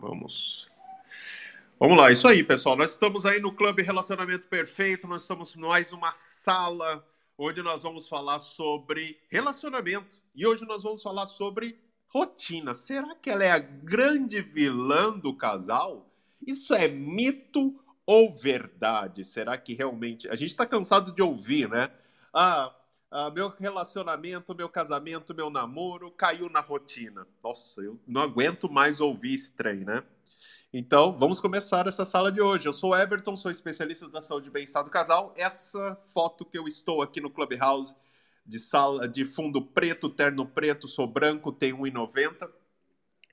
Vamos. Vamos lá, isso aí, pessoal. Nós estamos aí no Clube Relacionamento Perfeito. Nós estamos em mais uma sala onde nós vamos falar sobre relacionamento. E hoje nós vamos falar sobre rotina. Será que ela é a grande vilã do casal? Isso é mito ou verdade? Será que realmente. A gente está cansado de ouvir, né? Ah, ah, meu relacionamento, meu casamento, meu namoro caiu na rotina. Nossa, eu não aguento mais ouvir esse trem, né? Então, vamos começar essa sala de hoje. Eu sou Everton, sou especialista da saúde e bem-estar do casal. Essa foto que eu estou aqui no Clubhouse, de sala de fundo preto, terno preto, sou branco, tenho 1,90.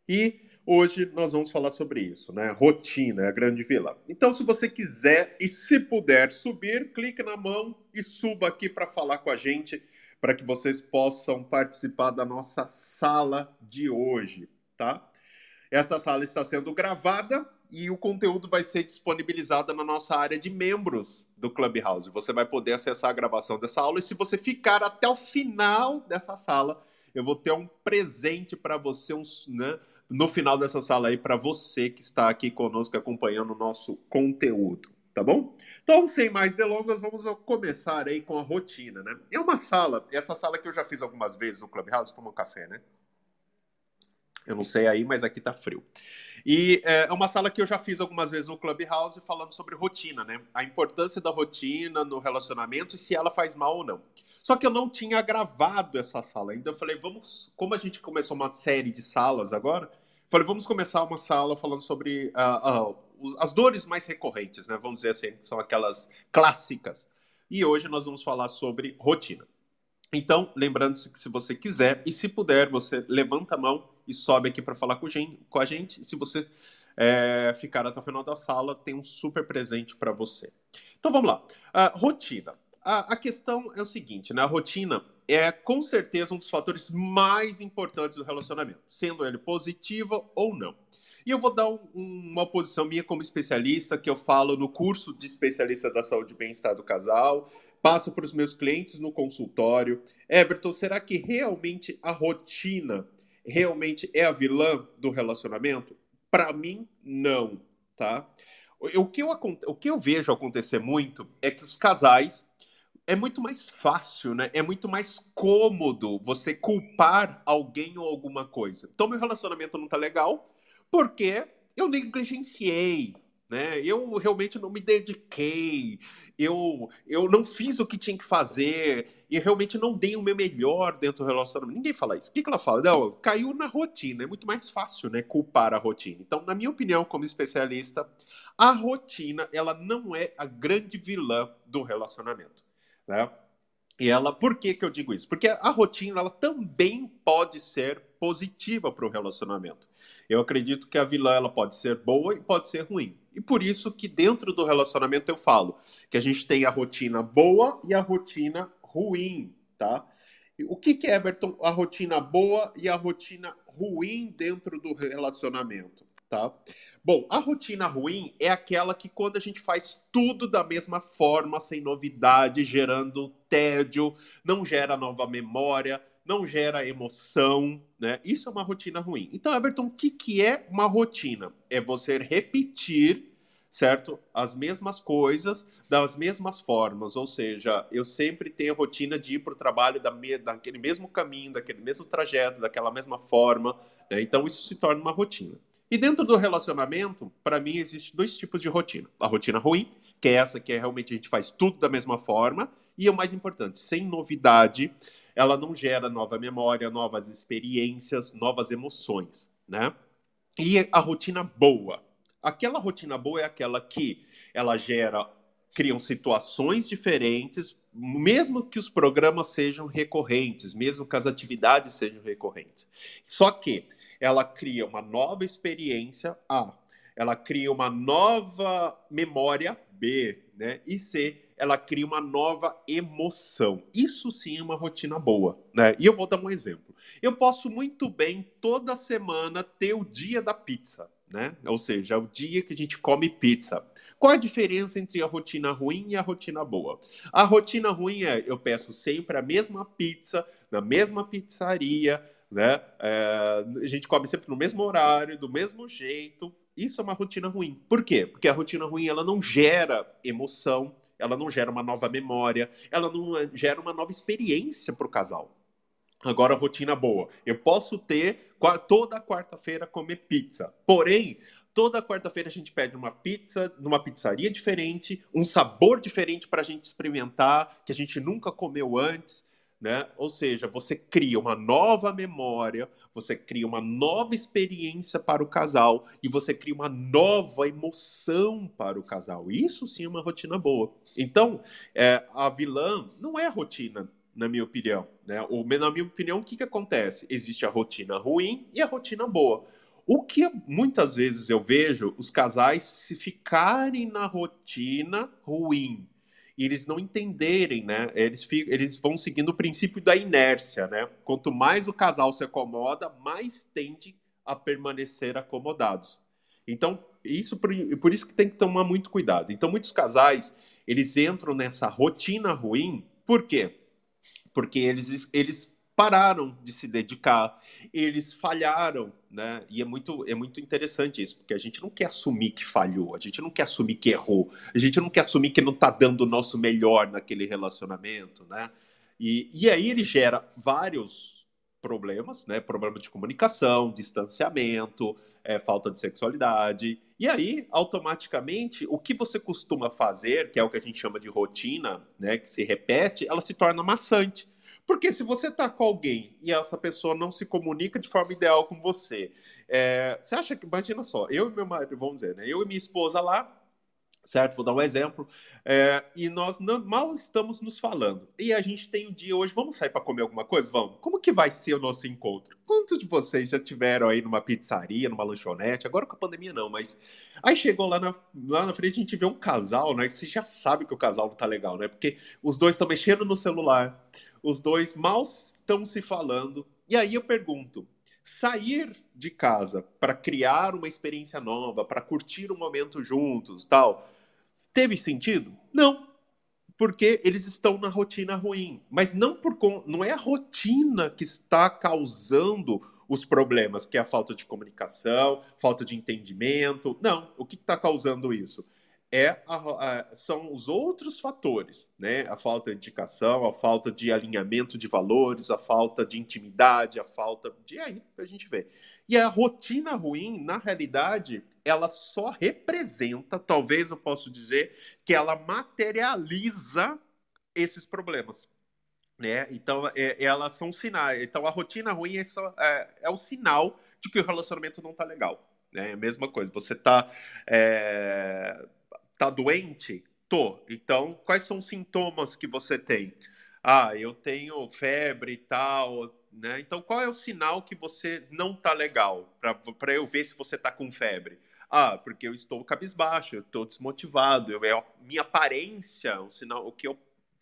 E hoje nós vamos falar sobre isso, né? Rotina, é a grande vila. Então, se você quiser e se puder subir, clique na mão e suba aqui para falar com a gente, para que vocês possam participar da nossa sala de hoje, tá? Essa sala está sendo gravada e o conteúdo vai ser disponibilizado na nossa área de membros do Clubhouse. Você vai poder acessar a gravação dessa aula e se você ficar até o final dessa sala, eu vou ter um presente para você, um, né, no final dessa sala aí, para você que está aqui conosco acompanhando o nosso conteúdo, tá bom? Então, sem mais delongas, vamos começar aí com a rotina, né? É uma sala, essa sala que eu já fiz algumas vezes no Clubhouse, como um café, né? Eu não sei aí, mas aqui tá frio. E é, é uma sala que eu já fiz algumas vezes no Clubhouse falando sobre rotina, né? A importância da rotina no relacionamento e se ela faz mal ou não. Só que eu não tinha gravado essa sala ainda. Eu falei, vamos. Como a gente começou uma série de salas agora, falei, vamos começar uma sala falando sobre uh, uh, as dores mais recorrentes, né? Vamos dizer assim, que são aquelas clássicas. E hoje nós vamos falar sobre rotina. Então, lembrando-se que se você quiser e se puder, você levanta a mão e sobe aqui para falar com, com a gente. Se você é, ficar até o final da sala, tem um super presente para você. Então vamos lá. Uh, rotina. A, a, questão é o seguinte, né? A rotina é com certeza um dos fatores mais importantes do relacionamento, sendo ele positiva ou não. E eu vou dar um, uma posição minha como especialista, que eu falo no curso de especialista da saúde e bem-estar do casal, passo para os meus clientes no consultório. Everton, será que realmente a rotina realmente é a vilã do relacionamento? Para mim, não, tá? O que, eu, o que eu vejo acontecer muito é que os casais é muito mais fácil, né? É muito mais cômodo você culpar alguém ou alguma coisa. Então, meu relacionamento não tá legal porque eu negligenciei, né? Eu realmente não me dediquei, eu, eu não fiz o que tinha que fazer, e realmente não dei o meu melhor dentro do relacionamento. Ninguém fala isso. O que, que ela fala? Não, caiu na rotina. É muito mais fácil, né? Culpar a rotina. Então, na minha opinião, como especialista, a rotina, ela não é a grande vilã do relacionamento, né? E ela, por que, que eu digo isso? Porque a rotina ela também pode ser positiva para o relacionamento. Eu acredito que a vilã ela pode ser boa e pode ser ruim. E por isso que dentro do relacionamento eu falo que a gente tem a rotina boa e a rotina ruim, tá? O que, que é, Everton, a rotina boa e a rotina ruim dentro do relacionamento? tá? Bom, a rotina ruim é aquela que quando a gente faz tudo da mesma forma, sem novidade, gerando tédio, não gera nova memória, não gera emoção, né? Isso é uma rotina ruim. Então, Everton, o que, que é uma rotina? É você repetir, certo? As mesmas coisas das mesmas formas. Ou seja, eu sempre tenho a rotina de ir para o trabalho da me daquele mesmo caminho, daquele mesmo trajeto, daquela mesma forma. Né? Então, isso se torna uma rotina. E dentro do relacionamento, para mim, existe dois tipos de rotina. A rotina ruim, que é essa que é realmente a gente faz tudo da mesma forma, e o mais importante, sem novidade, ela não gera nova memória, novas experiências, novas emoções, né? E a rotina boa. Aquela rotina boa é aquela que ela gera, criam situações diferentes, mesmo que os programas sejam recorrentes, mesmo que as atividades sejam recorrentes. Só que ela cria uma nova experiência, A. Ela cria uma nova memória, B. Né? E C. Ela cria uma nova emoção. Isso sim é uma rotina boa. Né? E eu vou dar um exemplo. Eu posso muito bem, toda semana, ter o dia da pizza. Né? Ou seja, o dia que a gente come pizza. Qual a diferença entre a rotina ruim e a rotina boa? A rotina ruim é eu peço sempre a mesma pizza, na mesma pizzaria, né? É, a gente come sempre no mesmo horário, do mesmo jeito. Isso é uma rotina ruim. Por quê? Porque a rotina ruim ela não gera emoção, ela não gera uma nova memória, ela não eh, gera uma nova experiência para o casal. Agora, rotina boa. Eu posso ter toda quarta-feira comer pizza. Porém, toda quarta-feira a gente pede uma pizza numa pizzaria diferente, um sabor diferente para a gente experimentar, que a gente nunca comeu antes. Né? Ou seja, você cria uma nova memória, você cria uma nova experiência para o casal e você cria uma nova emoção para o casal. Isso sim é uma rotina boa. Então, é, a vilã não é rotina, na minha opinião. Né? Ou, na minha opinião, o que, que acontece? Existe a rotina ruim e a rotina boa. O que muitas vezes eu vejo os casais se ficarem na rotina ruim e eles não entenderem, né? Eles, eles vão seguindo o princípio da inércia, né? Quanto mais o casal se acomoda, mais tende a permanecer acomodados. Então, isso por, por isso que tem que tomar muito cuidado. Então, muitos casais, eles entram nessa rotina ruim, por quê? Porque eles, eles pararam de se dedicar, eles falharam, né? E é muito, é muito interessante isso, porque a gente não quer assumir que falhou, a gente não quer assumir que errou, a gente não quer assumir que não está dando o nosso melhor naquele relacionamento, né? E, e aí ele gera vários problemas, né? Problema de comunicação, distanciamento, é, falta de sexualidade. E aí, automaticamente, o que você costuma fazer, que é o que a gente chama de rotina, né? Que se repete, ela se torna maçante. Porque se você está com alguém e essa pessoa não se comunica de forma ideal com você, é, você acha que, imagina só, eu e meu marido, vamos dizer, né? Eu e minha esposa lá, certo? Vou dar um exemplo. É, e nós não, mal estamos nos falando. E a gente tem o um dia hoje, vamos sair para comer alguma coisa? Vamos. Como que vai ser o nosso encontro? Quantos de vocês já tiveram aí numa pizzaria, numa lanchonete? Agora com a pandemia não, mas aí chegou lá na, lá na frente a gente vê um casal, né? Que você já sabe que o casal não tá legal, né? Porque os dois estão mexendo no celular os dois mal estão se falando. E aí eu pergunto: sair de casa para criar uma experiência nova, para curtir um momento juntos, tal, teve sentido? Não. Porque eles estão na rotina ruim, mas não por não é a rotina que está causando os problemas, que é a falta de comunicação, falta de entendimento. Não, o que está causando isso? É a, a, são os outros fatores, né? A falta de indicação, a falta de alinhamento de valores, a falta de intimidade, a falta de aí a gente vê. E a rotina ruim, na realidade, ela só representa, talvez eu possa dizer, que ela materializa esses problemas. Né? Então, é, elas são sinais. Então, a rotina ruim é, só, é, é o sinal de que o relacionamento não está legal. Né? É a mesma coisa. Você está é, Tá doente? Tô. Então, quais são os sintomas que você tem? Ah, eu tenho febre e tal, né? Então, qual é o sinal que você não tá legal? Para eu ver se você tá com febre. Ah, porque eu estou cabisbaixo, eu estou desmotivado, eu, é, minha aparência, o sinal, o que eu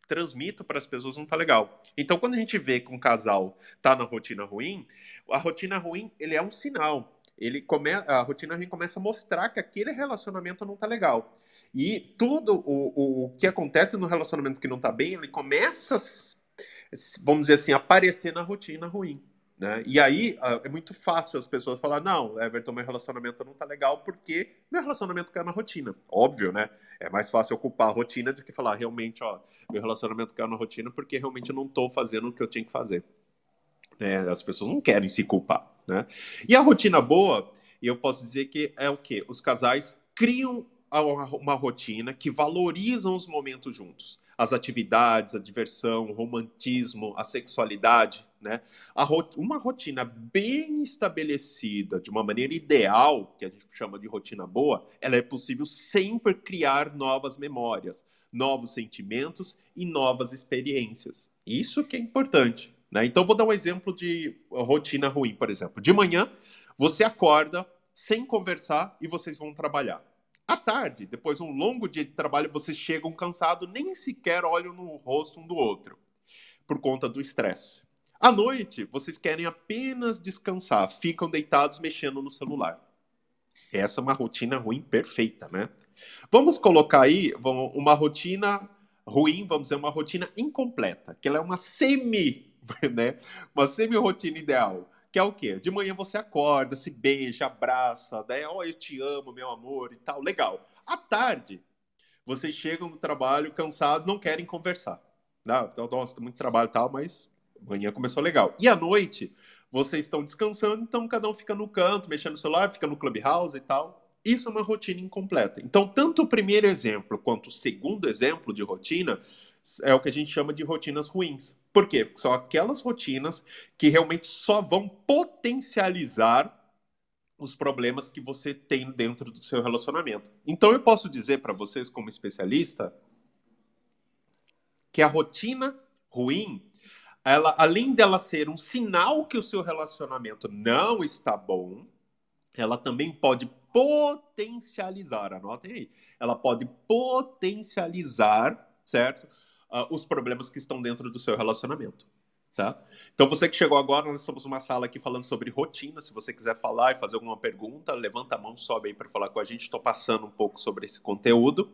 transmito para as pessoas não tá legal. Então, quando a gente vê que um casal tá na rotina ruim, a rotina ruim, ele é um sinal. Ele come, a rotina ruim começa a mostrar que aquele relacionamento não tá legal. E tudo o, o que acontece no relacionamento que não está bem, ele começa, vamos dizer assim, a aparecer na rotina ruim. Né? E aí é muito fácil as pessoas falar, não, Everton, meu relacionamento não tá legal porque meu relacionamento caiu na rotina. Óbvio, né? É mais fácil ocupar a rotina do que falar, realmente, ó, meu relacionamento caiu na rotina porque realmente eu não tô fazendo o que eu tinha que fazer. É, as pessoas não querem se culpar, né? E a rotina boa, eu posso dizer que é o quê? Os casais criam uma rotina que valorizam os momentos juntos. As atividades, a diversão, o romantismo, a sexualidade, né? A rot uma rotina bem estabelecida, de uma maneira ideal, que a gente chama de rotina boa, ela é possível sempre criar novas memórias, novos sentimentos e novas experiências. Isso que é importante. Né? Então, vou dar um exemplo de rotina ruim, por exemplo. De manhã, você acorda sem conversar e vocês vão trabalhar. À tarde, depois de um longo dia de trabalho, vocês chegam cansados, nem sequer olham no rosto um do outro, por conta do estresse. À noite, vocês querem apenas descansar, ficam deitados mexendo no celular. Essa é uma rotina ruim perfeita, né? Vamos colocar aí uma rotina ruim, vamos dizer, uma rotina incompleta, que ela é uma semi, né? Uma semi-rotina ideal Que é o quê? De manhã você acorda, se beija, abraça, daí, ó, oh, eu te amo, meu amor e tal. Legal. À tarde, vocês chegam no trabalho cansados, não querem conversar. Ah, então, nossa, muito trabalho e tal, mas manhã começou legal. E à noite, vocês estão descansando, então cada um fica no canto, mexendo no celular, fica no clubhouse e tal. Isso é uma rotina incompleta. Então, tanto o primeiro exemplo quanto o segundo exemplo de rotina é o que a gente chama de rotinas ruins. Por quê? Porque são aquelas rotinas que realmente só vão potencializar os problemas que você tem dentro do seu relacionamento. Então, eu posso dizer para vocês, como especialista, que a rotina ruim, ela, além dela ser um sinal que o seu relacionamento não está bom, ela também pode potencializar, anotem aí, ela pode potencializar, certo? Uh, os problemas que estão dentro do seu relacionamento. Tá? Então, você que chegou agora, nós estamos numa sala aqui falando sobre rotina. Se você quiser falar e fazer alguma pergunta, levanta a mão, sobe aí para falar com a gente. Estou passando um pouco sobre esse conteúdo.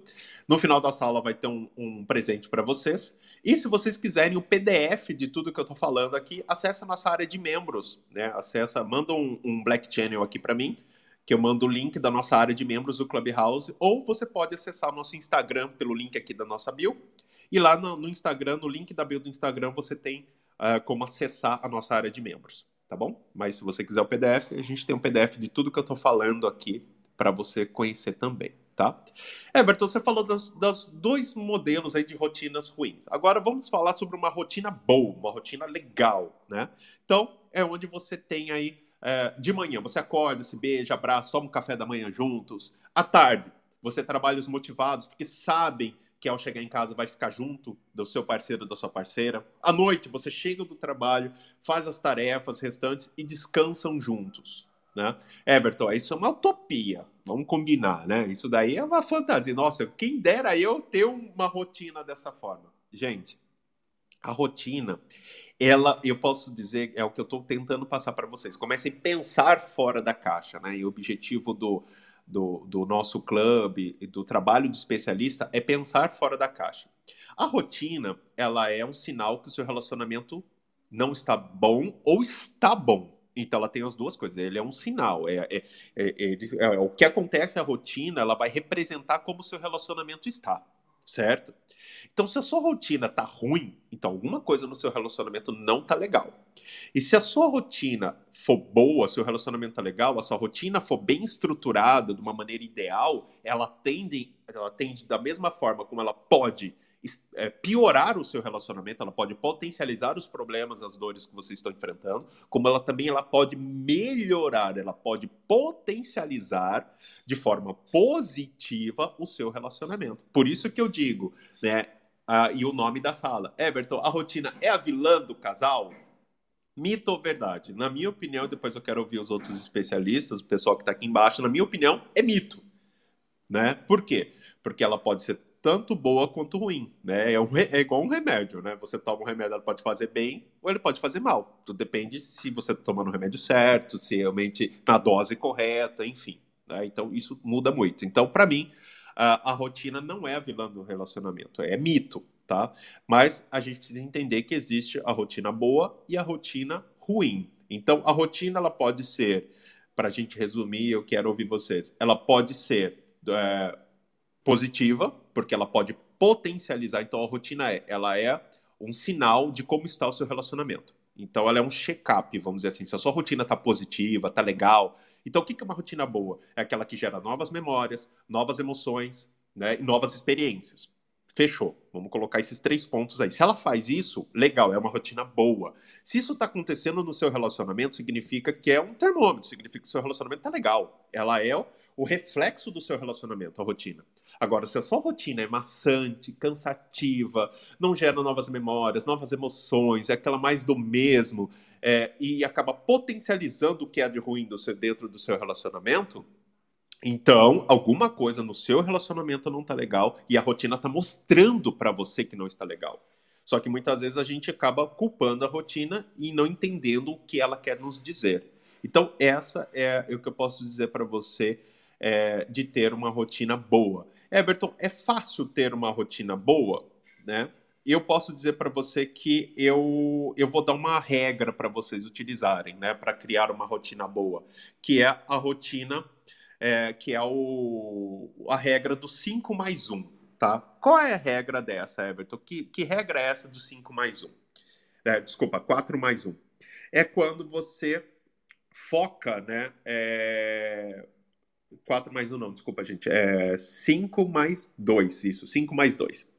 No final da sala vai ter um, um presente para vocês. E se vocês quiserem o PDF de tudo que eu estou falando aqui, acessa a nossa área de membros. Né? Acessa, manda um, um Black Channel aqui para mim que eu mando o link da nossa área de membros do Clubhouse, ou você pode acessar o nosso Instagram pelo link aqui da nossa bio. E lá no, no Instagram, no link da bio do Instagram, você tem uh, como acessar a nossa área de membros, tá bom? Mas se você quiser o PDF, a gente tem um PDF de tudo que eu estou falando aqui para você conhecer também, tá? Everton, você falou das dois modelos aí de rotinas ruins. Agora vamos falar sobre uma rotina boa, uma rotina legal, né? Então, é onde você tem aí é, de manhã, você acorda, se beija, abraça, toma um café da manhã juntos. À tarde, você trabalha os motivados, porque sabem que ao chegar em casa vai ficar junto do seu parceiro da sua parceira. À noite, você chega do trabalho, faz as tarefas restantes e descansam juntos. Né? Everton, isso é uma utopia, vamos combinar, né? Isso daí é uma fantasia. Nossa, quem dera eu ter uma rotina dessa forma. Gente, a rotina ela, eu posso dizer, é o que eu estou tentando passar para vocês. Comecem a pensar fora da caixa, né? E o objetivo do, do, do nosso clube do trabalho de especialista é pensar fora da caixa. A rotina, ela é um sinal que o seu relacionamento não está bom ou está bom. Então ela tem as duas coisas. Ele é um sinal. É, é, é, é o que acontece a rotina, ela vai representar como o seu relacionamento está certo? Então, se a sua rotina tá ruim, então alguma coisa no seu relacionamento não tá legal. E se a sua rotina for boa, seu relacionamento tá legal, a sua rotina for bem estruturada, de uma maneira ideal, ela tende, ela tende da mesma forma como ela pode piorar o seu relacionamento, ela pode potencializar os problemas, as dores que vocês estão enfrentando, como ela também ela pode melhorar, ela pode potencializar de forma positiva o seu relacionamento. Por isso que eu digo, né? Ah, e o nome da sala, Everton, a rotina é a vilã do casal? Mito ou verdade? Na minha opinião, depois eu quero ouvir os outros especialistas, o pessoal que está aqui embaixo, na minha opinião, é mito. Né? Por quê? Porque ela pode ser tanto boa quanto ruim, né? É, um, é igual um remédio, né? Você toma um remédio, ele pode fazer bem ou ele pode fazer mal. Tudo depende se você está tomando o remédio certo, se realmente na dose correta, enfim. Né? Então, isso muda muito. Então, para mim, a, a, rotina não é a vilã do relacionamento, é mito, tá? Mas a gente precisa entender que existe a rotina boa e a rotina ruim. Então, a rotina, ela pode ser, para a gente resumir, eu quero ouvir vocês, ela pode ser... É, positiva, porque ela pode potencializar. Então, a rotina é, ela é um sinal de como está o seu relacionamento. Então, ela é um check-up, vamos dizer assim. Se a sua rotina está positiva, está legal. Então, o que é uma rotina boa? É aquela que gera novas memórias, novas emoções né, e novas experiências. Fechou. Vamos colocar esses três pontos aí. Se ela faz isso, legal, é uma rotina boa. Se isso está acontecendo no seu relacionamento, significa que é um termômetro, significa que seu relacionamento está legal. Ela é o reflexo do seu relacionamento, a rotina. Agora, se a sua rotina é maçante, cansativa, não gera novas memórias, novas emoções, é aquela mais do mesmo, é, e acaba potencializando o que é de ruim do seu, dentro do seu relacionamento, então, alguma coisa no seu relacionamento não está legal e a rotina está mostrando para você que não está legal. Só que muitas vezes a gente acaba culpando a rotina e não entendendo o que ela quer nos dizer. Então, essa é o que eu posso dizer para você é, de ter uma rotina boa. Everton, é fácil ter uma rotina boa, né? eu posso dizer para você que eu, eu vou dar uma regra para vocês utilizarem, né, para criar uma rotina boa, que é a rotina, é, que é o, a regra do 5 mais 1, tá? Qual é a regra dessa, Everton? Que, que regra é essa do 5 mais 1? É, desculpa, 4 mais 1. É quando você foca, né, é, 4 mais 1 não, desculpa, gente. É 5 mais 2, isso, 5 mais 2.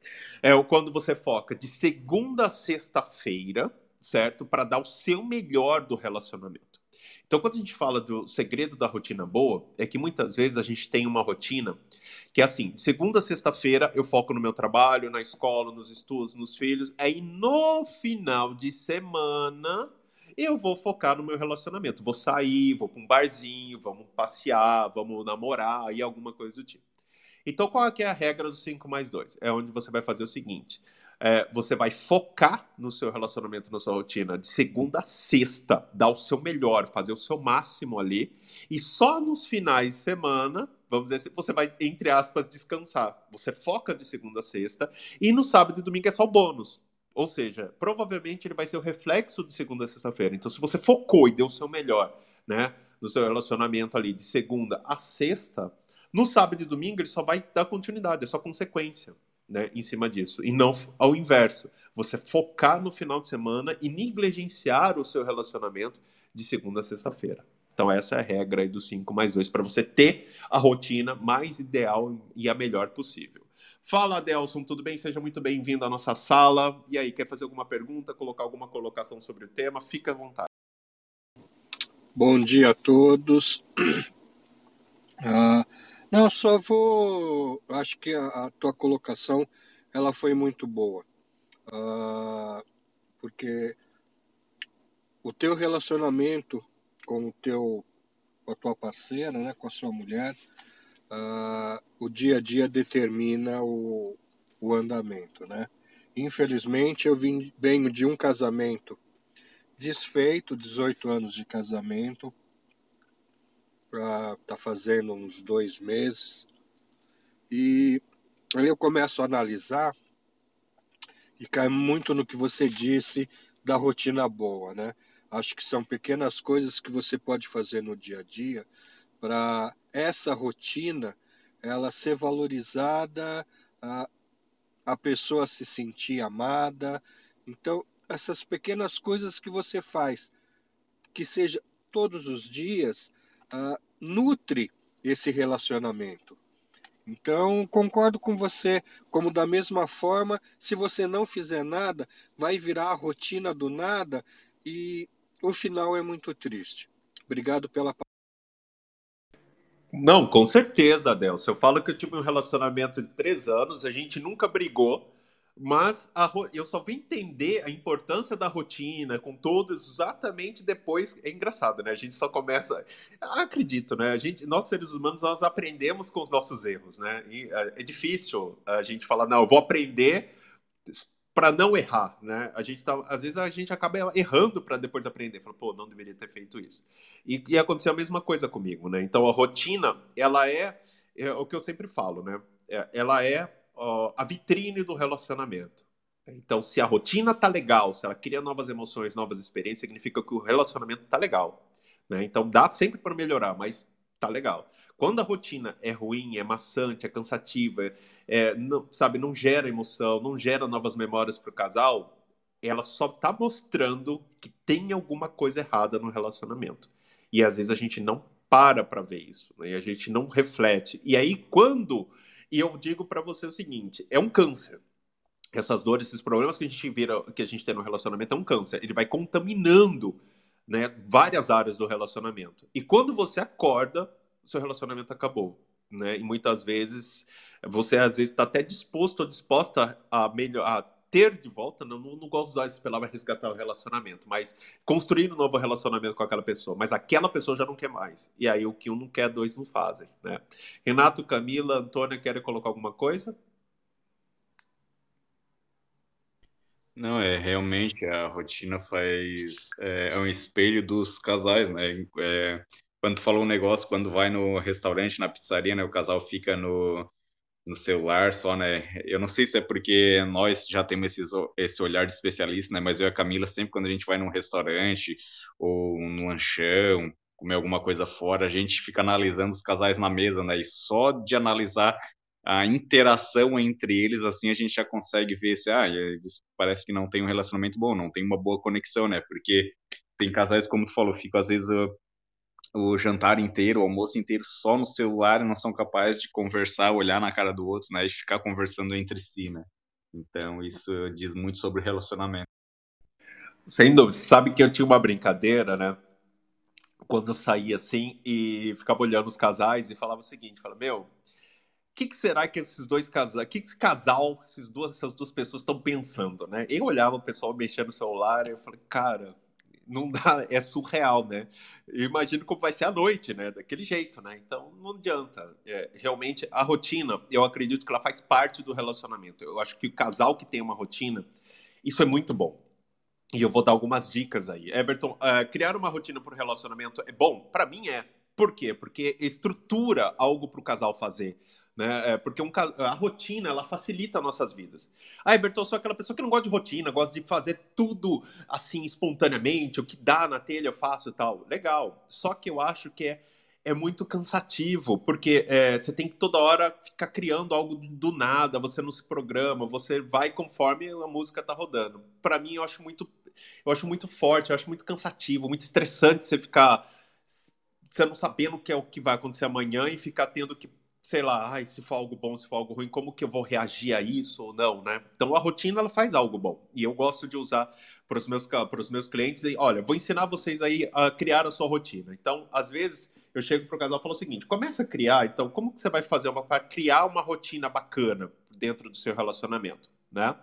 É quando você foca de segunda a sexta-feira, certo? Para dar o seu melhor do relacionamento. Então, quando a gente fala do segredo da rotina boa, é que muitas vezes a gente tem uma rotina que é assim: segunda a sexta-feira eu foco no meu trabalho, na escola, nos estudos, nos filhos. Aí no final de semana eu vou focar no meu relacionamento. Vou sair, vou para um barzinho, vamos passear, vamos namorar e alguma coisa do tipo. Então, qual é a regra do 5 mais 2? É onde você vai fazer o seguinte: é, você vai focar no seu relacionamento, na sua rotina, de segunda a sexta, dar o seu melhor, fazer o seu máximo ali, e só nos finais de semana, vamos dizer assim, você vai, entre aspas, descansar. Você foca de segunda a sexta, e no sábado e domingo é só bônus. Ou seja, provavelmente ele vai ser o reflexo de segunda a sexta-feira. Então, se você focou e deu o seu melhor, né, no seu relacionamento ali de segunda a sexta, no sábado e domingo ele só vai dar continuidade, é só consequência, né, em cima disso. E não ao inverso. Você focar no final de semana e negligenciar o seu relacionamento de segunda a sexta-feira. Então, essa é a regra do 5 mais 2, para você ter a rotina mais ideal e a melhor possível. Fala, Adelson, tudo bem? Seja muito bem-vindo à nossa sala. E aí, quer fazer alguma pergunta, colocar alguma colocação sobre o tema? Fica à vontade. Bom dia a todos. Ah, não, só vou. Acho que a, a, tua colocação ela foi muito boa, ah, porque o teu relacionamento com o teu, com a tua parceira, né, com a sua mulher, uh, o dia a dia determina o, o andamento, né? Infelizmente, eu vim, venho de um casamento desfeito, 18 anos de casamento, tá fazendo uns dois meses, e aí eu começo a analisar e cai muito no que você disse da rotina boa, né? Acho que são pequenas coisas que você pode fazer no dia a dia para essa rotina ela ser valorizada, a, a pessoa se sentir amada. Então, essas pequenas coisas que você faz, que seja todos os dias, uh, nutre esse relacionamento. Então, concordo com você, como da mesma forma, se você não fizer nada, vai virar a rotina do nada e o final é muito triste. Obrigado pela não, com certeza, Adelson. Eu falo que eu tive um relacionamento de três anos, a gente nunca brigou, mas eu só vim entender a importância da rotina com todos exatamente depois. É engraçado, né? A gente só começa. Acredito, né? A gente, nós seres humanos, nós aprendemos com os nossos erros, né? E é, é difícil a gente falar, não, eu vou aprender para não errar, né? A gente tá, às vezes a gente acaba errando para depois aprender, fala, pô, não deveria ter feito isso. E, e aconteceu a mesma coisa comigo, né? Então a rotina, ela é, é o que eu sempre falo, né? É, ela é a vitrine do relacionamento. Então, se a rotina tá legal, se ela cria novas emoções, novas experiências, significa que o relacionamento tá legal, né? Então dá sempre para melhorar, mas tá legal. Quando a rotina é ruim, é maçante, é cansativa, é, não, sabe, não gera emoção, não gera novas memórias para o casal, ela só está mostrando que tem alguma coisa errada no relacionamento. E às vezes a gente não para para ver isso, né? e a gente não reflete. E aí quando e eu digo para você o seguinte, é um câncer. Essas dores, esses problemas que a gente vira, que a gente tem no relacionamento é um câncer. Ele vai contaminando, né, várias áreas do relacionamento. E quando você acorda, seu relacionamento acabou, né? E muitas vezes você às vezes está até disposto ou disposta a melhor a ter de volta, não, não, gosto de usar essa palavra resgatar o relacionamento, mas construir um novo relacionamento com aquela pessoa, mas aquela pessoa já não quer mais. E aí o que um não quer, dois não fazem, né? Renato, Camila, Antônia, querem colocar alguma coisa? Não, é realmente a rotina faz é, é um espelho dos casais, né? É, quando tu falou um negócio, quando vai no restaurante, na pizzaria, né, o casal fica no, no celular só, né? Eu não sei se é porque nós já temos esse, esse olhar de especialista, né? Mas eu e a Camila, sempre quando a gente vai num restaurante ou num lanchão, comer alguma coisa fora, a gente fica analisando os casais na mesa, né? E só de analisar a interação entre eles, assim, a gente já consegue ver se, ah, eles parece que não tem um relacionamento bom, não tem uma boa conexão, né? Porque tem casais, como tu falou, ficam às vezes o jantar inteiro, o almoço inteiro só no celular e não são capazes de conversar, olhar na cara do outro, né? E ficar conversando entre si, né? Então, isso diz muito sobre relacionamento. Sem dúvida. Você sabe que eu tinha uma brincadeira, né? Quando eu saía assim e ficava olhando os casais e falava o seguinte: falava, meu, o que, que, será que esses dois casais, que, que esse casal, esses duas, essas duas pessoas estão pensando, né? Eu olhava o pessoal mexendo no celular e eu falei, cara, não dá, é surreal, né? Eu imagino como vai ser a noite, né? Daquele jeito, né? Então não adianta. É, realmente, a rotina, eu acredito que ela faz parte do relacionamento. Eu acho que o casal que tem uma rotina, isso é muito bom. E eu vou dar algumas dicas aí. Everton, uh, criar uma rotina para o relacionamento é bom? Para mim é. Por quê? Porque estrutura algo para o casal fazer. Né? É, porque um, a rotina ela facilita nossas vidas. Ah, eu sou aquela pessoa que não gosta de rotina, gosta de fazer tudo assim espontaneamente, o que dá na telha eu faço e tal. Legal. Só que eu acho que é, é muito cansativo, porque é, você tem que toda hora ficar criando algo do nada, você não se programa, você vai conforme a música tá rodando. Para mim, eu acho muito, eu acho muito forte, eu acho muito cansativo, muito estressante você ficar você não sabendo o que é o que vai acontecer amanhã e ficar tendo que sei lá, ai, se for algo bom, se for algo ruim, como que eu vou reagir a isso ou não, né? Então a rotina ela faz algo bom e eu gosto de usar para os meus meus clientes e olha, vou ensinar vocês aí a criar a sua rotina. Então, às vezes eu chego para o casal e falo o seguinte: começa a criar. Então, como que você vai fazer para criar uma rotina bacana dentro do seu relacionamento, né?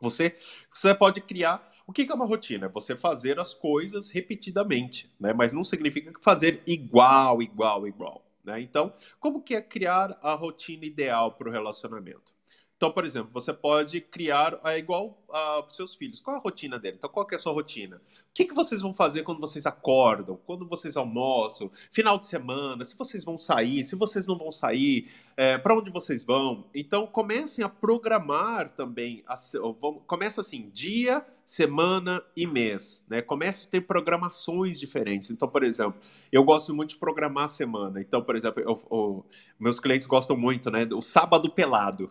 Você você pode criar o que é uma rotina? É você fazer as coisas repetidamente, né? Mas não significa fazer igual, igual, igual. Né? Então, como que é criar a rotina ideal para o relacionamento? Então, por exemplo, você pode criar é igual para seus filhos. Qual é a rotina dele? Então, qual é a sua rotina? O que, que vocês vão fazer quando vocês acordam? Quando vocês almoçam? Final de semana? Se vocês vão sair? Se vocês não vão sair? É, para onde vocês vão? Então, comecem a programar também. A, começa assim, dia, semana e mês. Né? Comece a ter programações diferentes. Então, por exemplo, eu gosto muito de programar a semana. Então, por exemplo, eu, eu, meus clientes gostam muito, né? O sábado pelado,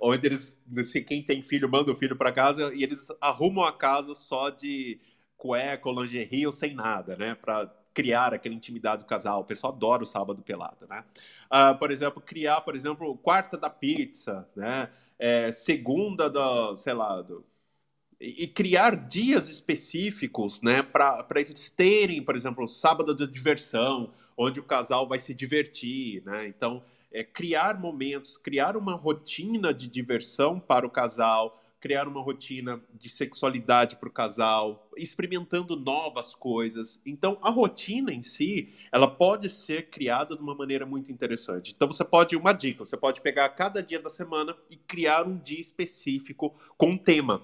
onde eles, se quem tem filho, manda o filho para casa e eles arrumam a casa só de cueca ou lingerie ou sem nada, né? Para criar aquela intimidade do casal. O pessoal adora o sábado pelado, né? Uh, por exemplo, criar, por exemplo, quarta da pizza, né? É, segunda da, sei lá, do, e criar dias específicos, né, para eles terem, por exemplo, sábado de diversão, onde o casal vai se divertir, né? Então, é, criar momentos, criar uma rotina de diversão para o casal, criar uma rotina de sexualidade para o casal, experimentando novas coisas. Então, a rotina em si, ela pode ser criada de uma maneira muito interessante. Então, você pode, uma dica, você pode pegar cada dia da semana e criar um dia específico com um tema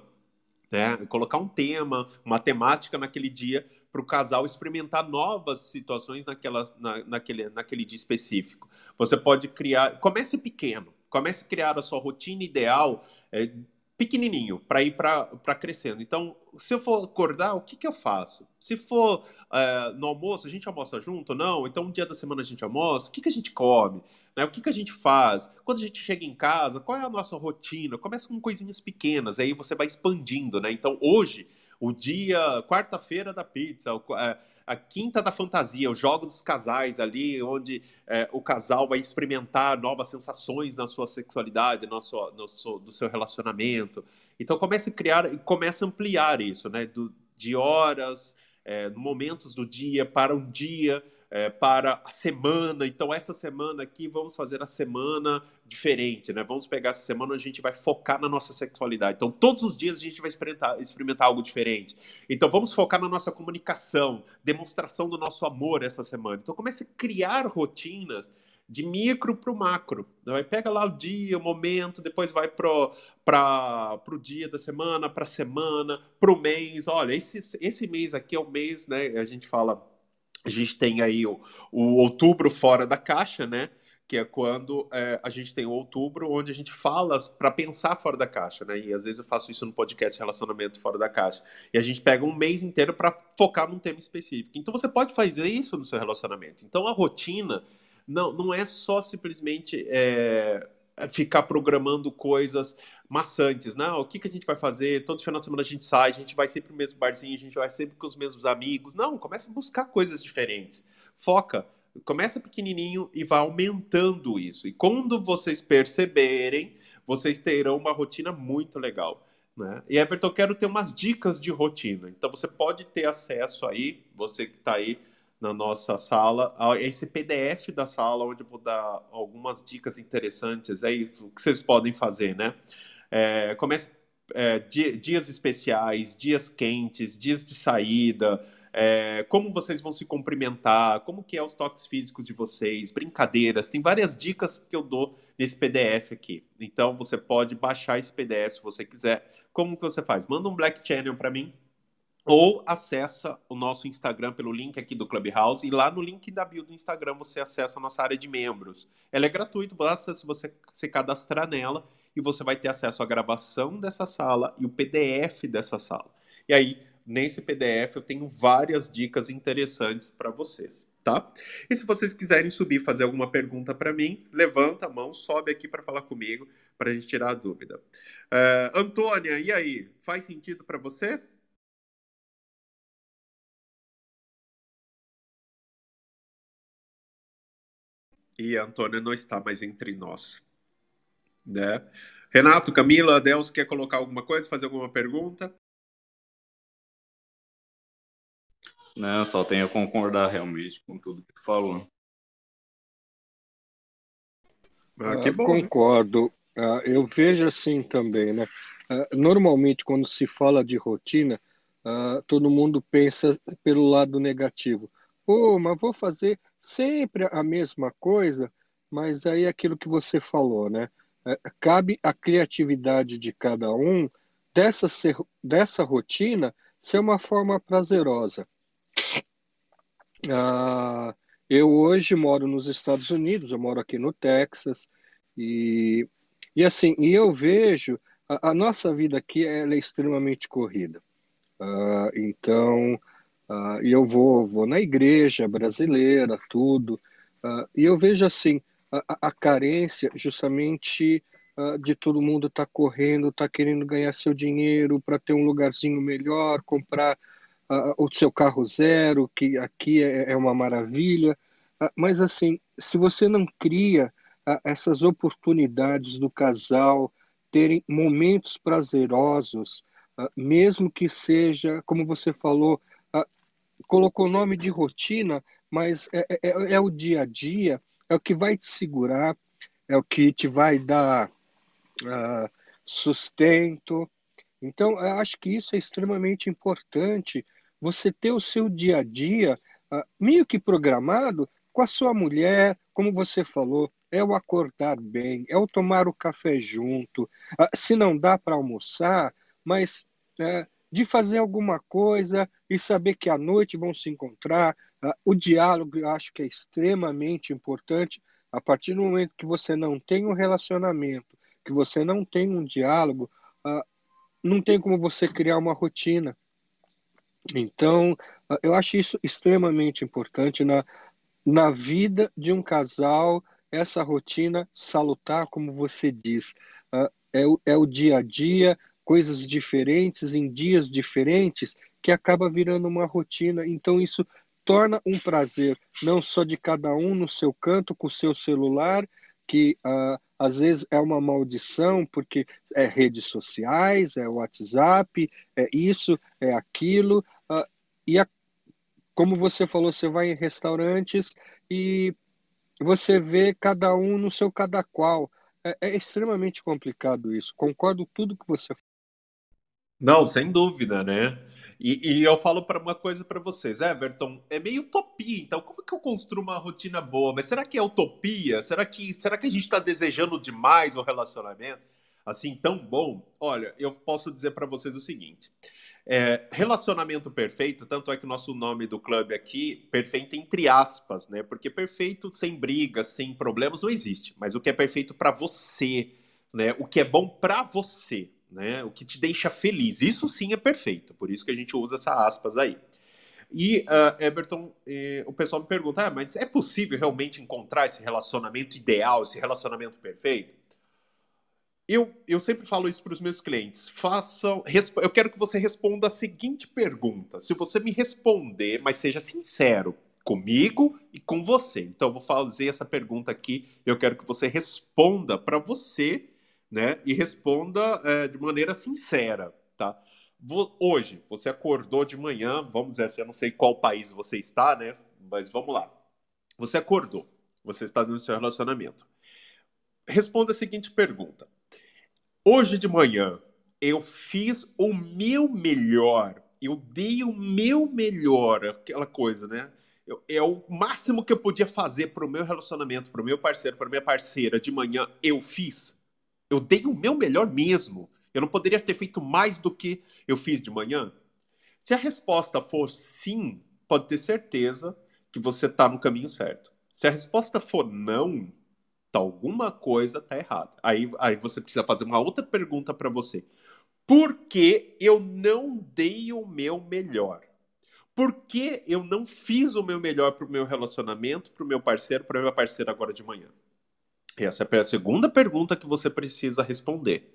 né? Colocar um tema, uma temática naquele dia para o casal experimentar novas situações naquela, na, naquele, naquele dia específico. Você pode criar. Comece pequeno. Comece a criar a sua rotina ideal. É, pequenininho para ir para crescendo. Então, se eu for acordar, o que, que eu faço? Se for é, no almoço, a gente almoça junto? Não. Então, um dia da semana a gente almoça? O que, que a gente come? Né? O que, que a gente faz? Quando a gente chega em casa, qual é a nossa rotina? Começa com coisinhas pequenas, aí você vai expandindo, né? Então, hoje, o dia, quarta-feira da pizza, é, a quinta da fantasia, o jogo dos casais ali, onde é, o casal vai experimentar novas sensações na sua sexualidade, no seu, no seu, do seu relacionamento. Então comece a criar e comece a ampliar isso, né? Do, de horas, é, momentos do dia para um dia é, para a semana. Então, essa semana aqui, vamos fazer a semana diferente, né? Vamos pegar essa semana a gente vai focar na nossa sexualidade. Então, todos os dias a gente vai experimentar, experimentar algo diferente. Então, vamos focar na nossa comunicação, demonstração do nosso amor essa semana. Então, comece a criar rotinas de micro para o macro. Vai pega lá o dia, o momento, depois vai para o dia da semana, para a semana, para o mês. Olha, esse, esse mês aqui é o mês, né? A gente fala a gente tem aí o, o outubro fora da caixa, né? que é quando é, a gente tem outubro, onde a gente fala para pensar fora da caixa, né? E às vezes eu faço isso no podcast Relacionamento Fora da Caixa. E a gente pega um mês inteiro para focar num tema específico. Então você pode fazer isso no seu relacionamento. Então a rotina não, não é só simplesmente é, ficar programando coisas maçantes. Né? o que, que a gente vai fazer? Todo final de semana a gente sai, a gente vai sempre no mesmo barzinho, a gente vai sempre com os mesmos amigos. Não, começa a buscar coisas diferentes. Foca começa pequenininho e vai aumentando isso. E quando vocês perceberem, vocês terão uma rotina muito legal. Né? E Everton, eu quero ter umas dicas de rotina. Então você pode ter acesso aí, você que está aí na nossa sala, a esse PDF da sala, onde eu vou dar algumas dicas interessantes aí, o que vocês podem fazer, né? É, comece é, dias especiais, dias quentes, dias de saída, é, como vocês vão se cumprimentar, como que é os toques físicos de vocês, brincadeiras, tem várias dicas que eu dou nesse PDF aqui. Então você pode baixar esse PDF se você quiser. Como que você faz? Manda um Black Channel para mim ou acessa o nosso Instagram pelo link aqui do Clubhouse e lá no link da bio do Instagram você acessa a nossa área de membros. Ela é gratuita, basta se você se cadastrar nela e você vai ter acesso à gravação dessa sala e o PDF dessa sala. E aí nesse PDF eu tenho várias dicas interessantes para vocês, tá? E se vocês quiserem subir fazer alguma pergunta para mim, levanta a mão, sobe aqui para falar comigo, para a gente tirar a dúvida. Uh, Antônia, e aí? Faz sentido para você? E a Antônia não está mais entre nós, né? Renato, Camila, Deus quer colocar alguma coisa, fazer alguma pergunta? Não, só tenho a concordar realmente com tudo que tu falou. Ah, que bom, Concordo. Né? eu vejo assim também, né? Ah, normalmente, quando se fala de rotina, ah, todo mundo pensa pelo lado negativo. Pô, mas vou fazer sempre a mesma coisa, mas aí é aquilo que você falou, né? É, cabe a criatividade de cada um dessa, ser, dessa rotina ser uma forma prazerosa. Ah, eu hoje moro nos Estados Unidos, eu moro aqui no Texas, e, e assim, e eu vejo, a, a nossa vida aqui é extremamente corrida. Ah, então, ah, e eu vou, vou na igreja brasileira, tudo, ah, e eu vejo assim, a, a carência justamente ah, de todo mundo estar tá correndo, estar tá querendo ganhar seu dinheiro para ter um lugarzinho melhor, comprar uh, o seu carro zero, que aqui é, é uma maravilha. Uh, mas, assim, se você não cria uh, essas oportunidades do casal terem momentos prazerosos, mesmo que seja, como você falou, colocou o nome de rotina, mas é, é, é, é o dia a dia, é o que vai te segurar, é o que te vai dar uh, sustento. Então, eu acho que isso é extremamente importante você ter o seu dia a dia uh, meio que programado com a sua mulher, como você falou, é o acordar bem, é o tomar o café junto. Uh, se não dá para almoçar, mas uh, de fazer alguma coisa e saber que à noite vão se encontrar. Uh, o diálogo eu acho que é extremamente importante. A partir do momento que você não tem um relacionamento, que você não tem um diálogo, não tem como você criar uma rotina. Então, ah, eu acho isso extremamente importante na, na vida de um casal, essa rotina salutar, como você diz. É, o, é o dia a dia, coisas diferentes, em dias diferentes, que acaba virando uma rotina. Então, isso torna um prazer, não só de cada um no seu canto, com o seu celular, que uh, às vezes é uma maldição, porque é redes sociais, é WhatsApp, é isso, é aquilo, uh, e a, como você falou, você vai em restaurantes e você vê cada um no seu cada qual. É, é extremamente complicado isso. Concordo tudo que você. Não, sem dúvida, né? E, e eu falo para uma coisa para vocês, Everton, é meio utopia. Então, como que eu construo uma rotina boa? Mas será que é utopia? Será que, será que a gente está desejando demais o relacionamento? assim tão bom, olha, eu posso dizer para vocês o seguinte: é, relacionamento perfeito, tanto é que o nosso nome do clube aqui, perfeito entre aspas, né? Porque perfeito sem brigas, sem problemas, não existe. Mas o que é perfeito para você, né? O que é bom para você, né? O que te deixa feliz. Isso sim é perfeito. Por isso que a gente usa essa aspas aí. E, uh, Everton, eh, o pessoal me pergunta, ah, mas é possível realmente encontrar esse relacionamento ideal, esse relacionamento perfeito? Eu, eu sempre falo isso para os meus clientes. Façam. Eu quero que você responda a seguinte pergunta. Se você me responder, mas seja sincero comigo e com você. Então, eu vou fazer essa pergunta aqui. Eu quero que você responda para você, né? E responda é, de maneira sincera, tá? Hoje, você acordou de manhã, vamos dizer assim, eu não sei qual país você está, né? Mas vamos lá. Você acordou, você está no seu relacionamento. Responda a seguinte pergunta: Hoje de manhã, eu fiz o meu melhor, eu dei o meu melhor, aquela coisa, né? Eu, é o máximo que eu podia fazer para o meu relacionamento, para o meu parceiro, para minha parceira de manhã, eu fiz. Eu dei o meu melhor mesmo. Eu não poderia ter feito mais do que eu fiz de manhã? Se a resposta for sim, pode ter certeza que você está no caminho certo. Se a resposta for não, tá, alguma coisa está errada. Aí, aí você precisa fazer uma outra pergunta para você. Por que eu não dei o meu melhor? Por que eu não fiz o meu melhor para o meu relacionamento, para o meu parceiro, para minha parceira agora de manhã? Essa é a segunda pergunta que você precisa responder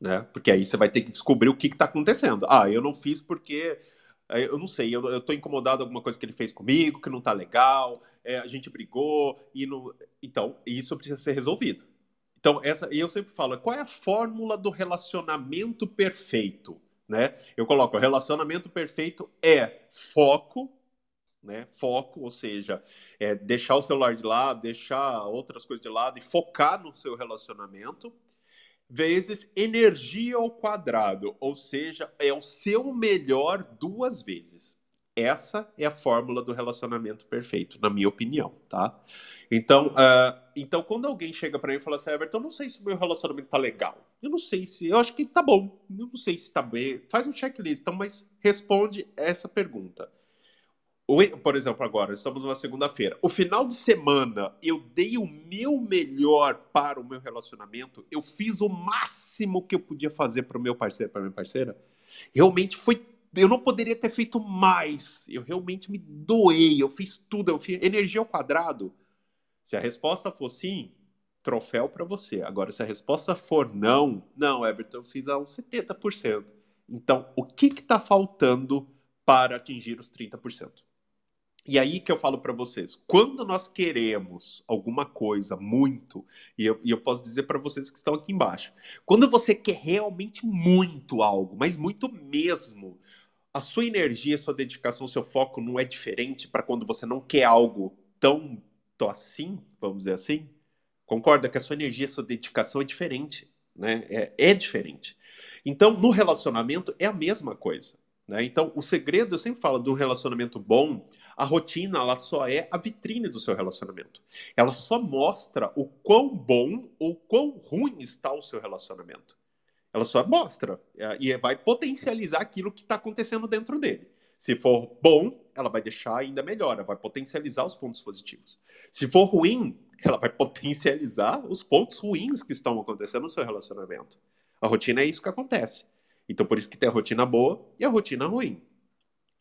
né? Porque aí você vai ter que descobrir o que está acontecendo. Ah, eu não fiz porque eu não sei, eu, eu tô incomodado com alguma coisa que ele fez comigo, que não tá legal, é, a gente brigou, e não... Então, isso precisa ser resolvido. Então, essa, e eu sempre falo, qual é a fórmula do relacionamento perfeito? Né? Eu coloco, o relacionamento perfeito é foco, né? Foco, ou seja, é deixar o celular de lado, deixar outras coisas de lado e focar no seu relacionamento vezes energia ao quadrado, ou seja, é o seu melhor duas vezes. Essa é a fórmula do relacionamento perfeito, na minha opinião, tá? Então, uh, então quando alguém chega para mim e fala assim, Everton, eu não sei se o meu relacionamento tá legal. Eu não sei se, eu acho que tá bom. Eu não sei se tá bem. Faz um checklist, então, mas responde essa pergunta por exemplo, agora, estamos numa segunda-feira. O final de semana, eu dei o meu melhor para o meu relacionamento. Eu fiz o máximo que eu podia fazer para o meu parceiro, para minha parceira. Realmente foi. Eu não poderia ter feito mais. Eu realmente me doei. Eu fiz tudo. Eu fiz energia ao quadrado. Se a resposta for sim, troféu para você. Agora, se a resposta for não, não, Everton, eu fiz a uns 70%. Então, o que está faltando para atingir os 30%? E aí que eu falo para vocês, quando nós queremos alguma coisa muito, e eu, e eu posso dizer para vocês que estão aqui embaixo, quando você quer realmente muito algo, mas muito mesmo, a sua energia, a sua dedicação, o seu foco não é diferente para quando você não quer algo tão, tão assim, vamos dizer assim? Concorda que a sua energia, a sua dedicação é diferente, né? É, é diferente. Então, no relacionamento é a mesma coisa. Né? Então, o segredo, eu sempre falo, do relacionamento bom, a rotina ela só é a vitrine do seu relacionamento. Ela só mostra o quão bom ou quão ruim está o seu relacionamento. Ela só mostra é, e vai potencializar aquilo que está acontecendo dentro dele. Se for bom, ela vai deixar ainda melhor, ela vai potencializar os pontos positivos. Se for ruim, ela vai potencializar os pontos ruins que estão acontecendo no seu relacionamento. A rotina é isso que acontece. Então, por isso que tem a rotina boa e a rotina ruim.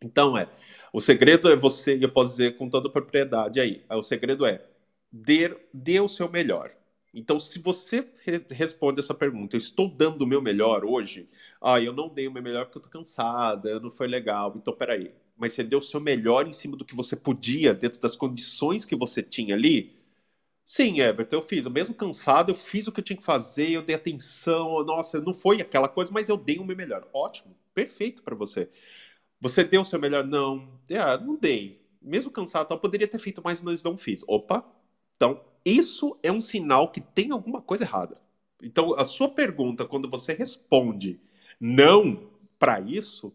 Então, é. O segredo é você, e eu posso dizer com toda propriedade aí, o segredo é dê, dê o seu melhor. Então, se você re responde essa pergunta, eu estou dando o meu melhor hoje, ah, eu não dei o meu melhor porque eu estou cansada, não foi legal, então peraí. Mas você deu o seu melhor em cima do que você podia, dentro das condições que você tinha ali, Sim, Everton, eu fiz. Mesmo cansado, eu fiz o que eu tinha que fazer, eu dei atenção. Nossa, não foi aquela coisa, mas eu dei o meu melhor. Ótimo, perfeito para você. Você deu o seu melhor? Não. É, não dei. Mesmo cansado, eu poderia ter feito mais, mas não fiz. Opa! Então, isso é um sinal que tem alguma coisa errada. Então, a sua pergunta, quando você responde não para isso,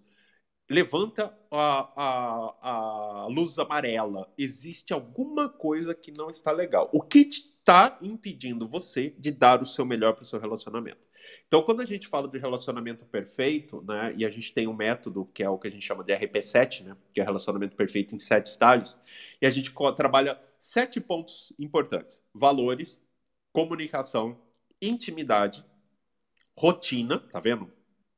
levanta a, a, a luz amarela. Existe alguma coisa que não está legal. O que está impedindo você de dar o seu melhor para o seu relacionamento. Então, quando a gente fala de relacionamento perfeito, né, e a gente tem um método que é o que a gente chama de RP7, né, que é relacionamento perfeito em sete estágios, e a gente trabalha sete pontos importantes: valores, comunicação, intimidade, rotina, tá vendo?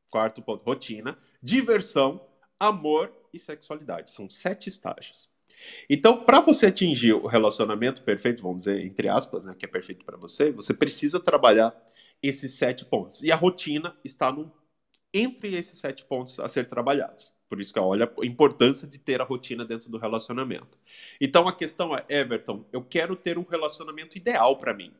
Quarto ponto, rotina, diversão, amor e sexualidade. São sete estágios. Então, para você atingir o relacionamento perfeito, vamos dizer, entre aspas, né, que é perfeito para você, você precisa trabalhar esses sete pontos. E a rotina está no, entre esses sete pontos a ser trabalhados. Por isso que olha a importância de ter a rotina dentro do relacionamento. Então a questão é, Everton, eu quero ter um relacionamento ideal para mim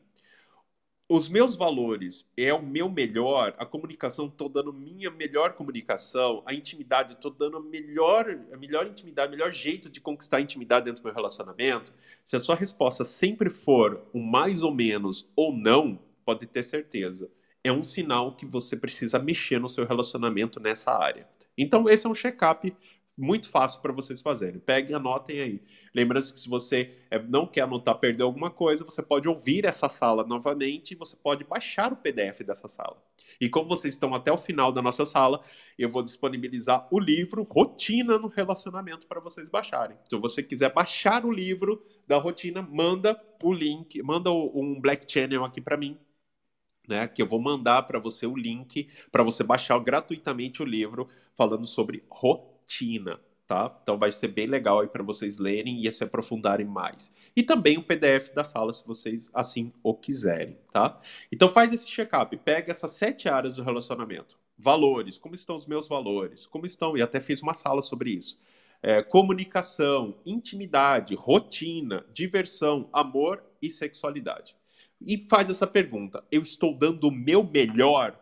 os meus valores é o meu melhor, a comunicação, estou dando minha melhor comunicação, a intimidade, estou dando a melhor, a melhor intimidade, o melhor jeito de conquistar a intimidade dentro do meu relacionamento. Se a sua resposta sempre for um mais ou menos ou não, pode ter certeza. É um sinal que você precisa mexer no seu relacionamento nessa área. Então, esse é um check-up muito fácil para vocês fazerem. Peguem, anotem aí. Lembrando que se você é, não quer anotar, perder alguma coisa, você pode ouvir essa sala novamente e você pode baixar o PDF dessa sala. E como vocês estão até o final da nossa sala, eu vou disponibilizar o livro Rotina no Relacionamento para vocês baixarem. Se você quiser baixar o livro da rotina, manda o link, manda um Black Channel aqui para mim. Né, que eu vou mandar para você o link para você baixar gratuitamente o livro falando sobre rotina rotina, tá? Então vai ser bem legal aí para vocês lerem e se aprofundarem mais. E também o PDF da sala, se vocês assim o quiserem, tá? Então faz esse check-up, pega essas sete áreas do relacionamento. Valores, como estão os meus valores? Como estão? E até fiz uma sala sobre isso. É, comunicação, intimidade, rotina, diversão, amor e sexualidade. E faz essa pergunta: eu estou dando o meu melhor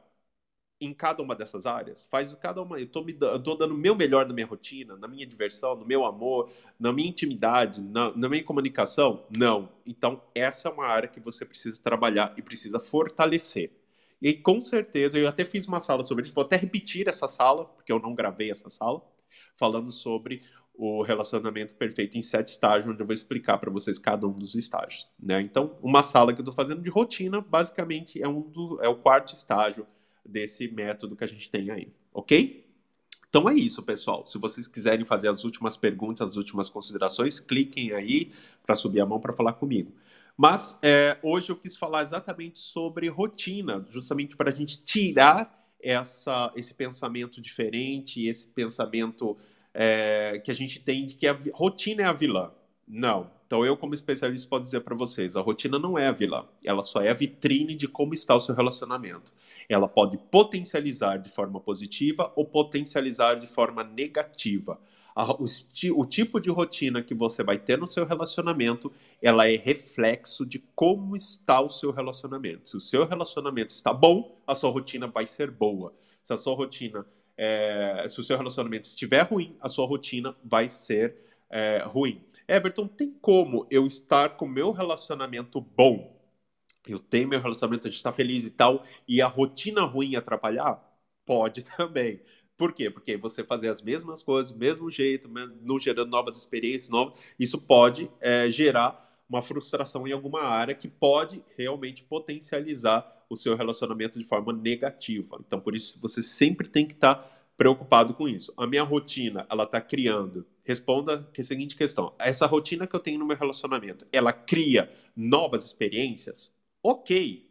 em cada uma dessas áreas? Faz cada uma. Eu tô, me, eu tô dando o meu melhor na minha rotina, na minha diversão, no meu amor, na minha intimidade, na, na minha comunicação? Não. Então, essa é uma área que você precisa trabalhar e precisa fortalecer. E com certeza, eu até fiz uma sala sobre isso, vou até repetir essa sala, porque eu não gravei essa sala, falando sobre o relacionamento perfeito em sete estágios, onde eu vou explicar para vocês cada um dos estágios. Né? Então, uma sala que eu estou fazendo de rotina, basicamente, é, um do, é o quarto estágio desse método que a gente tem aí, ok? Então é isso, pessoal. Se vocês quiserem fazer as últimas perguntas, as últimas considerações, cliquem aí para subir a mão para falar comigo. Mas é, hoje eu quis falar exatamente sobre rotina, justamente para a gente tirar essa, esse pensamento diferente, esse pensamento é, que a gente tem de que a rotina é a vilã. Não. Então eu, como especialista, posso dizer para vocês: a rotina não é a vilã. Ela só é a vitrine de como está o seu relacionamento. Ela pode potencializar de forma positiva ou potencializar de forma negativa. A, o, o, tipo de rotina que você vai ter no seu relacionamento, ela é reflexo de como está o seu relacionamento. Se o seu relacionamento está bom, a sua rotina vai ser boa. Se a sua rotina, é, se o seu relacionamento estiver ruim, a sua rotina vai ser é, ruim. Everton, tem como eu estar com meu relacionamento bom? Eu tenho meu relacionamento, a gente está feliz e tal, e a rotina ruim atrapalhar? Pode também. Por quê? Porque você fazer as mesmas coisas, do mesmo jeito, não gerando novas experiências novas, isso pode é, gerar uma frustração em alguma área que pode realmente potencializar o seu relacionamento de forma negativa. Então, por isso, você sempre tem que estar tá preocupado com isso. A minha rotina, ela está criando. Responda a seguinte questão: essa rotina que eu tenho no meu relacionamento, ela cria novas experiências? Ok.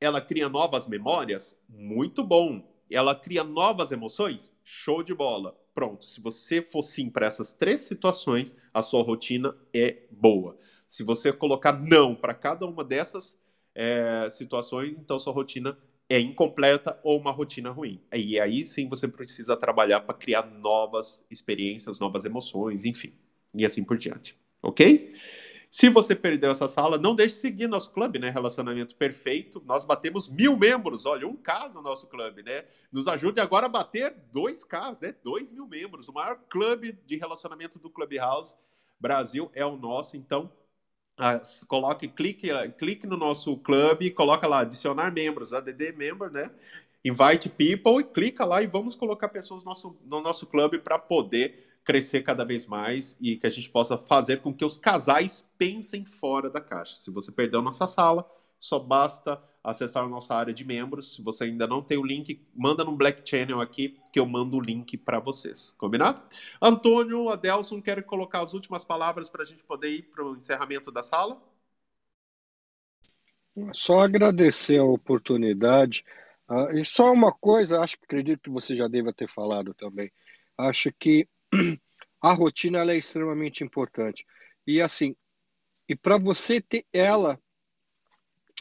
Ela cria novas memórias? Muito bom. Ela cria novas emoções? Show de bola. Pronto. Se você for sim para essas três situações, a sua rotina é boa. Se você colocar não para cada uma dessas é, situações, então sua rotina é incompleta ou uma rotina ruim. E aí sim você precisa trabalhar para criar novas experiências, novas emoções, enfim, e assim por diante. Ok? Se você perdeu essa sala, não deixe de seguir nosso clube, né? Relacionamento Perfeito. Nós batemos mil membros, olha, um K no nosso clube, né? Nos ajude agora a bater dois Ks, né? Dois mil membros. O maior clube de relacionamento do Clubhouse Brasil é o nosso, então ah, coloque, clique, clique no nosso clube, coloca lá adicionar membros, ADD member, né? Invite people e clica lá e vamos colocar pessoas no nosso, no nosso clube para poder crescer cada vez mais e que a gente possa fazer com que os casais pensem fora da caixa. Se você perdeu nossa sala, só basta acessar a nossa área de membros. Se você ainda não tem o link, manda no Black Channel aqui que eu mando o link para vocês. Combinado? Antônio, Adelson, quero colocar as últimas palavras para a gente poder ir para o encerramento da sala. Só agradecer a oportunidade. Uh, e só uma coisa, acho que acredito que você já deva ter falado também. Acho que a rotina é extremamente importante. E assim, e para você ter ela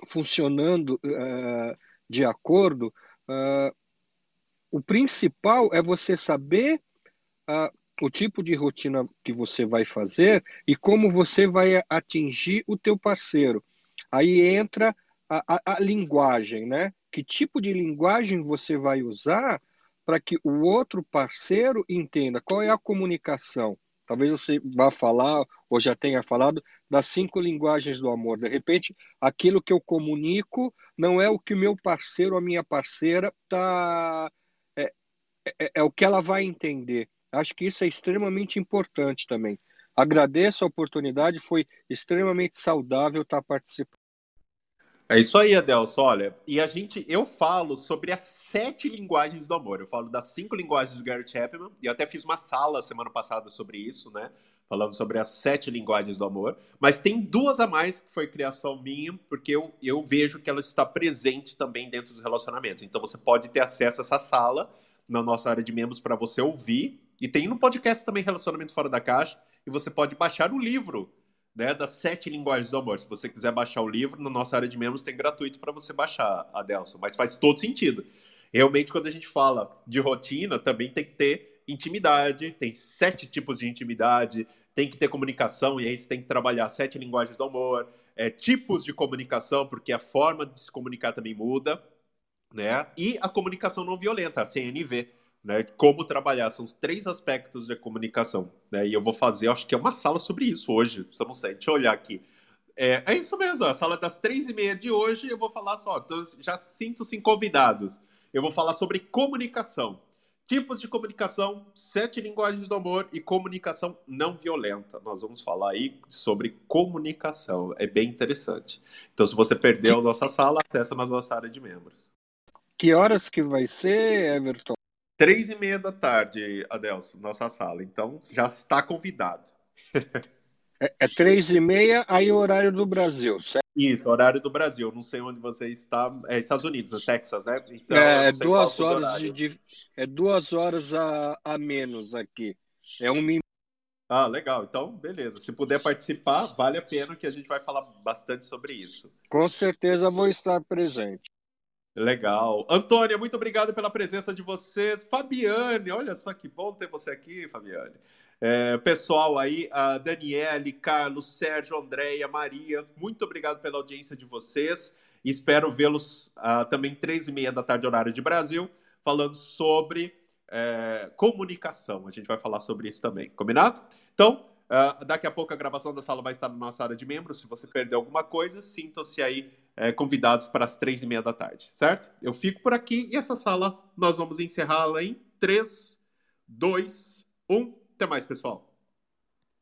funcionando uh, de acordo, uh, o principal é você saber uh, o tipo de rotina que você vai fazer e como você vai atingir o teu parceiro. Aí entra a, a, a linguagem, né? Que tipo de linguagem você vai usar para que o outro parceiro entenda qual é a comunicação. Talvez você vá falar, ou já tenha falado, das cinco linguagens do amor. De repente, aquilo que eu comunico não é o que meu parceiro ou a minha parceira tá. É, é, é o que ela vai entender. Acho que isso é extremamente importante também. Agradeço a oportunidade, foi extremamente saudável estar participando. É isso aí, Adelson. Olha, e a gente, eu falo sobre as sete linguagens do amor. Eu falo das cinco linguagens do Gary Chapman, e eu até fiz uma sala semana passada sobre isso, né? Falando sobre as sete linguagens do amor. Mas tem duas a mais que foi criação minha, porque eu, eu vejo que ela está presente também dentro dos relacionamentos. Então você pode ter acesso a essa sala na nossa área de membros para você ouvir. E tem no podcast também Relacionamento Fora da Caixa. E você pode baixar o livro né, das sete linguagens do amor. Se você quiser baixar o livro, na nossa área de membros tem gratuito para você baixar, Adelson. Mas faz todo sentido. Realmente, quando a gente fala de rotina, também tem que ter intimidade, tem sete tipos de intimidade, tem que ter comunicação, e aí você tem que trabalhar sete linguagens do amor, é, tipos de comunicação, porque a forma de se comunicar também muda, né? E a comunicação não violenta, a CNV né? Como trabalhar, são os três aspectos de comunicação, né? E eu vou fazer, acho que é uma sala sobre isso hoje, se eu não sei, deixa eu olhar aqui. É, é isso mesmo, a sala das três e meia de hoje eu vou falar só, já sinto-se convidados. Eu vou falar sobre comunicação. Tipos de comunicação, sete linguagens do amor e comunicação não violenta. Nós vamos falar aí sobre comunicação. É bem interessante. Então, se você perdeu a nossa sala, acessa na nossa área de membros. Que horas que vai ser, Everton? Três e meia da tarde, Adelson, nossa sala. Então, já está convidado. é, é três e meia, aí o horário do Brasil, certo? Isso, horário do Brasil. Não sei onde você está. É Estados Unidos, no Texas, né? Então, é, duas horas de, de, é duas horas a, a menos aqui. É um. Ah, legal. Então, beleza. Se puder participar, vale a pena que a gente vai falar bastante sobre isso. Com certeza vou estar presente. Legal. Antônia, muito obrigado pela presença de vocês. Fabiane, olha só que bom ter você aqui, Fabiane. É, pessoal aí, a Daniele, Carlos, Sérgio, Andréia, Maria, muito obrigado pela audiência de vocês. Espero vê-los uh, também três e meia da tarde, horário de Brasil, falando sobre é, comunicação. A gente vai falar sobre isso também, combinado? Então, uh, daqui a pouco a gravação da sala vai estar na nossa área de membros. Se você perdeu alguma coisa, sinta-se aí é, convidados para as três e meia da tarde, certo? Eu fico por aqui e essa sala nós vamos encerrá-la em 3, 2, 1. Até mais, pessoal.